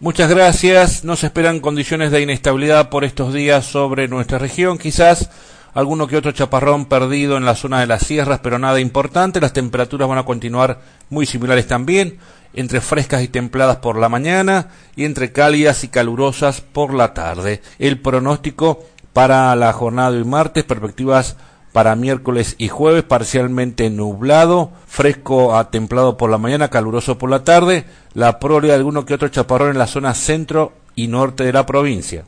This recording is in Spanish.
Muchas gracias. No se esperan condiciones de inestabilidad por estos días sobre nuestra región. Quizás alguno que otro chaparrón perdido en la zona de las sierras, pero nada importante. Las temperaturas van a continuar muy similares también, entre frescas y templadas por la mañana y entre cálidas y calurosas por la tarde. El pronóstico para la jornada de hoy martes, perspectivas para miércoles y jueves, parcialmente nublado, fresco a templado por la mañana, caluroso por la tarde, la probabilidad de alguno que otro chaparrón en la zona centro y norte de la provincia.